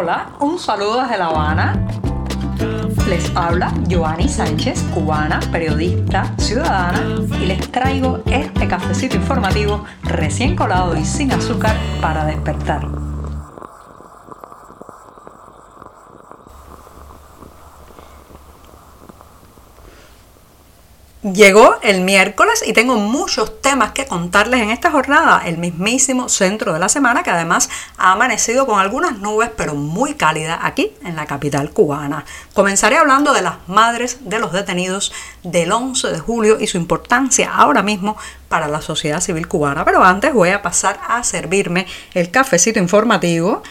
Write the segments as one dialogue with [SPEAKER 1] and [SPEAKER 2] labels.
[SPEAKER 1] Hola, un saludo desde La Habana. Les habla Joanny Sánchez, cubana, periodista, ciudadana, y les traigo este cafecito informativo recién colado y sin azúcar para despertar. Llegó el miércoles y tengo muchos temas que contarles en esta jornada, el mismísimo centro de la semana que además ha amanecido con algunas nubes pero muy cálida aquí en la capital cubana. Comenzaré hablando de las madres de los detenidos del 11 de julio y su importancia ahora mismo para la sociedad civil cubana, pero antes voy a pasar a servirme el cafecito informativo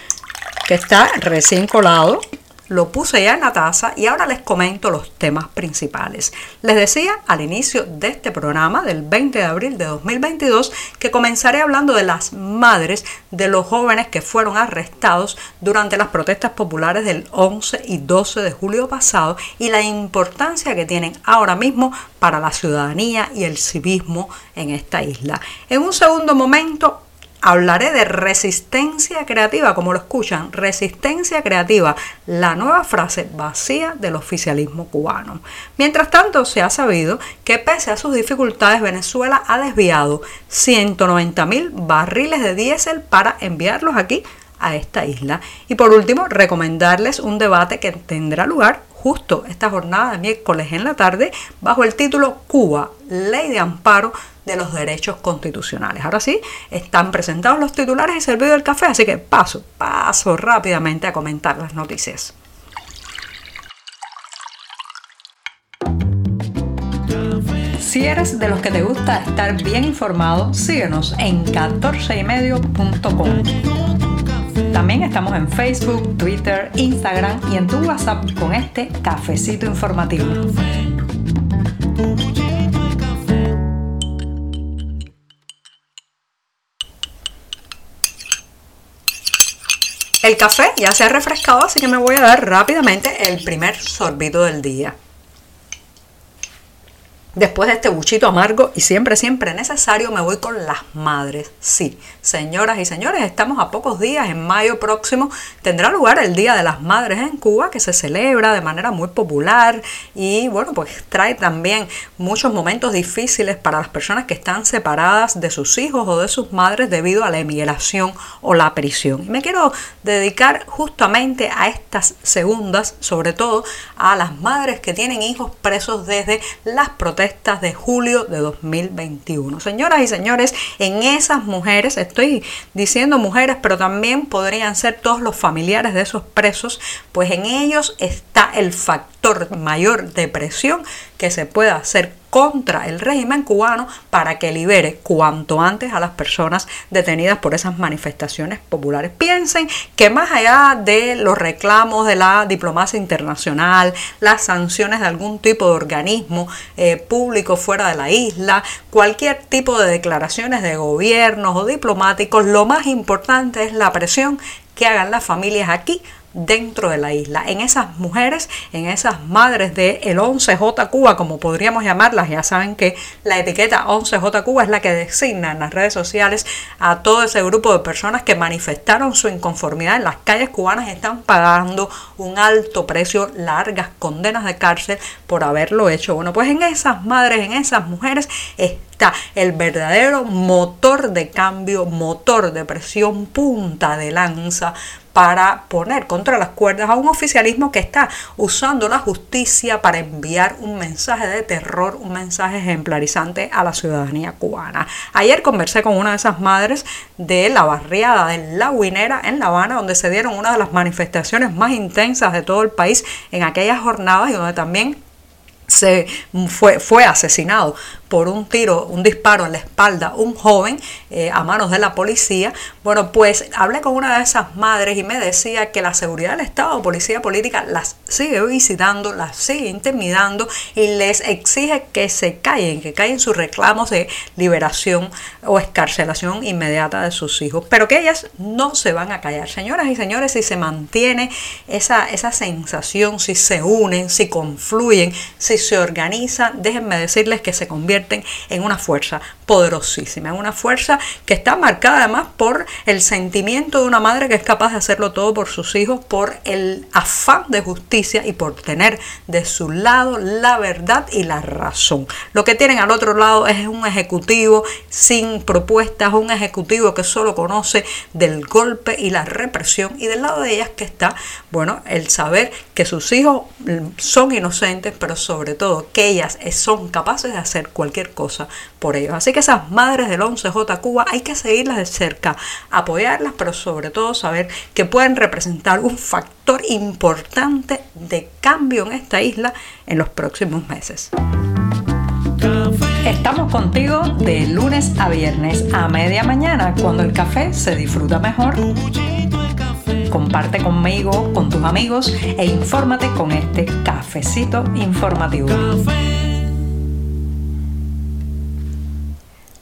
[SPEAKER 1] que está recién colado lo puse ya en la taza y ahora les comento los temas principales. Les decía al inicio de este programa del 20 de abril de 2022 que comenzaré hablando de las madres de los jóvenes que fueron arrestados durante las protestas populares del 11 y 12 de julio pasado y la importancia que tienen ahora mismo para la ciudadanía y el civismo en esta isla. En un segundo momento hablaré de resistencia creativa, como lo escuchan, resistencia creativa, la nueva frase vacía del oficialismo cubano. Mientras tanto, se ha sabido que pese a sus dificultades, Venezuela ha desviado 190 mil barriles de diésel para enviarlos aquí a esta isla. Y por último, recomendarles un debate que tendrá lugar justo esta jornada de miércoles en la tarde bajo el título Cuba, Ley de Amparo de los derechos constitucionales. Ahora sí, están presentados los titulares y servido el café, así que paso, paso rápidamente a comentar las noticias. Si eres de los que te gusta estar bien informado, síguenos en 14ymedio.com. También estamos en Facebook, Twitter, Instagram y en tu WhatsApp con este cafecito informativo. El café ya se ha refrescado, así que me voy a dar rápidamente el primer sorbito del día. Después de este buchito amargo y siempre, siempre necesario, me voy con las madres. Sí, señoras y señores, estamos a pocos días, en mayo próximo tendrá lugar el Día de las Madres en Cuba, que se celebra de manera muy popular y bueno, pues trae también muchos momentos difíciles para las personas que están separadas de sus hijos o de sus madres debido a la emigración o la prisión. Y me quiero dedicar justamente a estas segundas, sobre todo a las madres que tienen hijos presos desde las protestas de julio de 2021. Señoras y señores, en esas mujeres, estoy diciendo mujeres, pero también podrían ser todos los familiares de esos presos, pues en ellos está el factor mayor de presión que se pueda hacer contra el régimen cubano para que libere cuanto antes a las personas detenidas por esas manifestaciones populares. Piensen que más allá de los reclamos de la diplomacia internacional, las sanciones de algún tipo de organismo eh, público fuera de la isla, cualquier tipo de declaraciones de gobiernos o diplomáticos, lo más importante es la presión que hagan las familias aquí dentro de la isla, en esas mujeres, en esas madres del el 11J Cuba, como podríamos llamarlas, ya saben que la etiqueta 11J Cuba es la que designa en las redes sociales a todo ese grupo de personas que manifestaron su inconformidad en las calles cubanas y están pagando un alto precio, largas condenas de cárcel por haberlo hecho. Bueno, pues en esas madres, en esas mujeres está el verdadero motor de cambio, motor de presión, punta de lanza para poner contra las cuerdas a un oficialismo que está usando la justicia para enviar un mensaje de terror, un mensaje ejemplarizante a la ciudadanía cubana. Ayer conversé con una de esas madres de la barriada de La Guinera en La Habana, donde se dieron una de las manifestaciones más intensas de todo el país en aquellas jornadas y donde también se fue, fue asesinado por un tiro, un disparo en la espalda, un joven eh, a manos de la policía. Bueno, pues hablé con una de esas madres y me decía que la seguridad del Estado, policía política, las sigue visitando, las sigue intimidando y les exige que se callen, que callen sus reclamos de liberación o escarcelación inmediata de sus hijos. Pero que ellas no se van a callar. Señoras y señores, si se mantiene esa, esa sensación, si se unen, si confluyen, si se organizan, déjenme decirles que se convierte en una fuerza poderosísima, en una fuerza que está marcada además por el sentimiento de una madre que es capaz de hacerlo todo por sus hijos, por el afán de justicia y por tener de su lado la verdad y la razón. Lo que tienen al otro lado es un ejecutivo sin propuestas, un ejecutivo que solo conoce del golpe y la represión y del lado de ellas que está, bueno, el saber que sus hijos son inocentes, pero sobre todo que ellas son capaces de hacer cualquier cosa por ellos. Así que esas madres del 11J Cuba hay que seguirlas de cerca, apoyarlas, pero sobre todo saber que pueden representar un factor importante de cambio en esta isla en los próximos meses. Estamos contigo de lunes a viernes a media mañana cuando el café se disfruta mejor. Comparte conmigo, con tus amigos e infórmate con este cafecito informativo.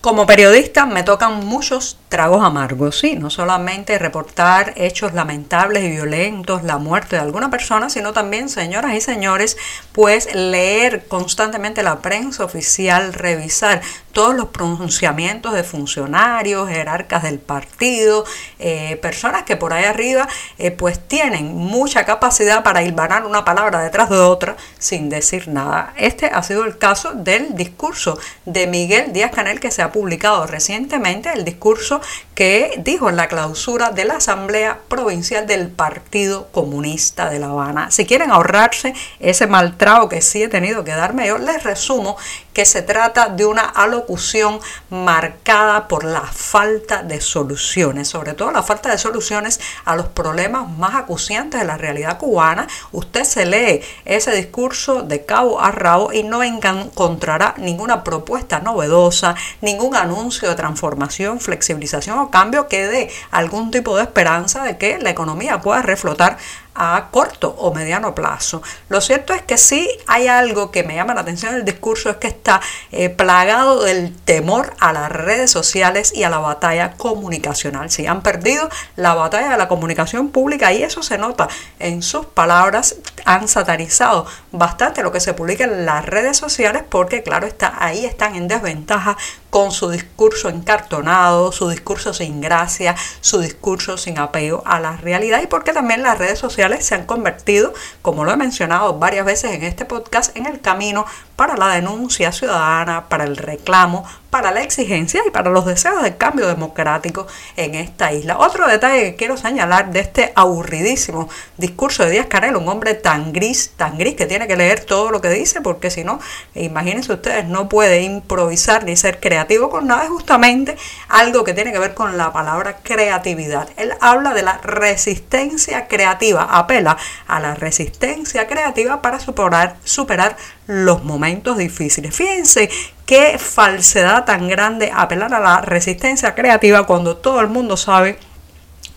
[SPEAKER 1] Como periodista me tocan muchos tragos amargos, sí, no solamente reportar hechos lamentables y violentos, la muerte de alguna persona, sino también, señoras y señores, pues leer constantemente la prensa oficial, revisar todos los pronunciamientos de funcionarios, jerarcas del partido, eh, personas que por ahí arriba eh, pues tienen mucha capacidad para hilvanar una palabra detrás de otra sin decir nada. Este ha sido el caso del discurso de Miguel Díaz Canel que se ha publicado recientemente, el discurso que dijo en la clausura de la Asamblea Provincial del Partido Comunista de La Habana. Si quieren ahorrarse ese mal trago que sí he tenido que darme, yo les resumo que se trata de una alocución marcada por la falta de soluciones, sobre todo la falta de soluciones a los problemas más acuciantes de la realidad cubana. Usted se lee ese discurso de cabo a rabo y no encontrará ninguna propuesta novedosa, ningún anuncio de transformación, flexibilización cambio que dé algún tipo de esperanza de que la economía pueda reflotar a corto o mediano plazo. Lo cierto es que sí hay algo que me llama la atención del discurso, es que está eh, plagado del temor a las redes sociales y a la batalla comunicacional. Si han perdido la batalla de la comunicación pública y eso se nota en sus palabras, han satanizado bastante lo que se publica en las redes sociales porque claro está, ahí están en desventaja con su discurso encartonado, su discurso sin gracia, su discurso sin apego a la realidad y porque también las redes sociales se han convertido, como lo he mencionado varias veces en este podcast, en el camino para la denuncia ciudadana, para el reclamo, para la exigencia y para los deseos de cambio democrático en esta isla. Otro detalle que quiero señalar de este aburridísimo discurso de Díaz Canel, un hombre tan gris, tan gris que tiene que leer todo lo que dice, porque si no, imagínense ustedes, no puede improvisar ni ser creativo con nada, es justamente algo que tiene que ver con la palabra creatividad. Él habla de la resistencia creativa, apela a la resistencia creativa para superar, superar los momentos difíciles. Fíjense qué falsedad tan grande apelar a la resistencia creativa cuando todo el mundo sabe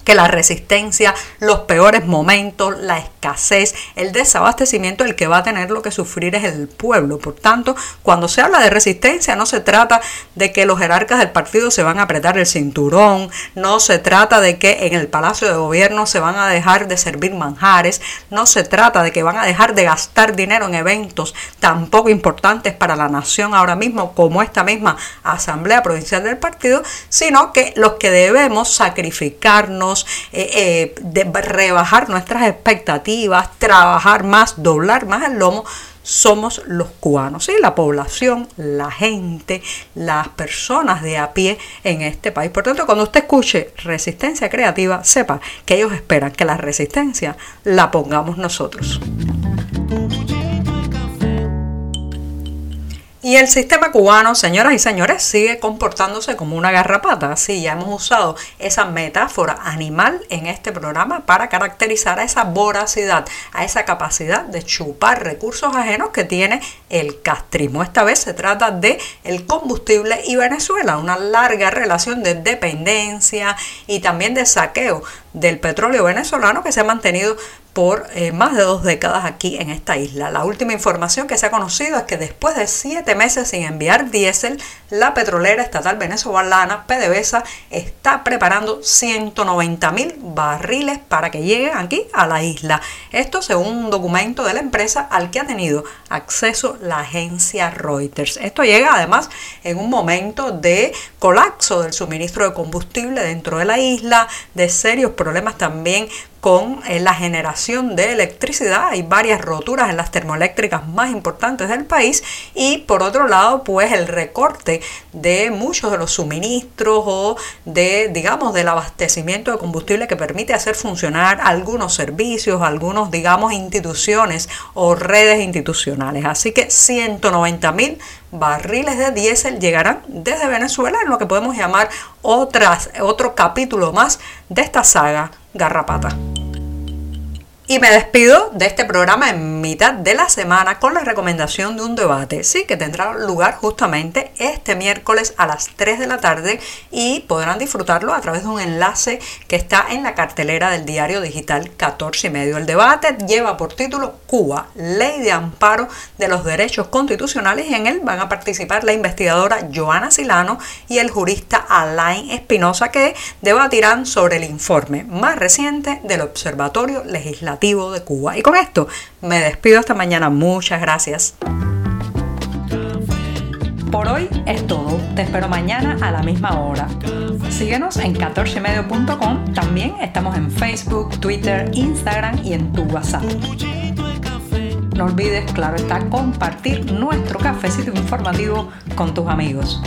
[SPEAKER 1] que la resistencia, los peores momentos, la escasez, el desabastecimiento, el que va a tener lo que sufrir es el pueblo. Por tanto, cuando se habla de resistencia, no se trata de que los jerarcas del partido se van a apretar el cinturón, no se trata de que en el Palacio de Gobierno se van a dejar de servir manjares, no se trata de que van a dejar de gastar dinero en eventos tan poco importantes para la nación ahora mismo como esta misma Asamblea Provincial del Partido, sino que los que debemos sacrificarnos, eh, eh, de rebajar nuestras expectativas, trabajar más, doblar más el lomo, somos los cubanos, y la población, la gente, las personas de a pie en este país. Por tanto, cuando usted escuche resistencia creativa, sepa que ellos esperan que la resistencia la pongamos nosotros. Y el sistema cubano, señoras y señores, sigue comportándose como una garrapata. Sí, ya hemos usado esa metáfora animal en este programa para caracterizar a esa voracidad, a esa capacidad de chupar recursos ajenos que tiene el castrismo. Esta vez se trata de el combustible y Venezuela, una larga relación de dependencia y también de saqueo del petróleo venezolano que se ha mantenido por eh, más de dos décadas aquí en esta isla. La última información que se ha conocido es que después de siete meses sin enviar diésel, la petrolera estatal venezolana PDVSA está preparando 190 mil barriles para que lleguen aquí a la isla. Esto según un documento de la empresa al que ha tenido acceso la agencia Reuters. Esto llega además en un momento de colapso del suministro de combustible dentro de la isla, de serios problemas también con eh, la generación de electricidad. Hay varias roturas en las termoeléctricas más importantes del país y por otro lado pues el recorte de muchos de los suministros o de digamos del abastecimiento de combustible que permite hacer funcionar algunos servicios, algunos digamos instituciones o redes institucionales. Así que 190 mil barriles de diésel llegarán desde Venezuela en lo que podemos llamar otras, otro capítulo más de esta saga garrapata. Y me despido de este programa en mitad de la semana con la recomendación de un debate, sí, que tendrá lugar justamente este miércoles a las 3 de la tarde y podrán disfrutarlo a través de un enlace que está en la cartelera del diario digital 14 y medio. El debate lleva por título Cuba, Ley de Amparo de los Derechos Constitucionales y en él van a participar la investigadora Joana Silano y el jurista Alain Espinosa que debatirán sobre el informe más reciente del Observatorio Legislativo de Cuba. Y con esto me despido hasta mañana. Muchas gracias. Por hoy es todo. Te espero mañana a la misma hora. Síguenos en 14medio.com. También estamos en Facebook, Twitter, Instagram y en tu WhatsApp. No olvides, claro está, compartir nuestro cafecito informativo con tus amigos.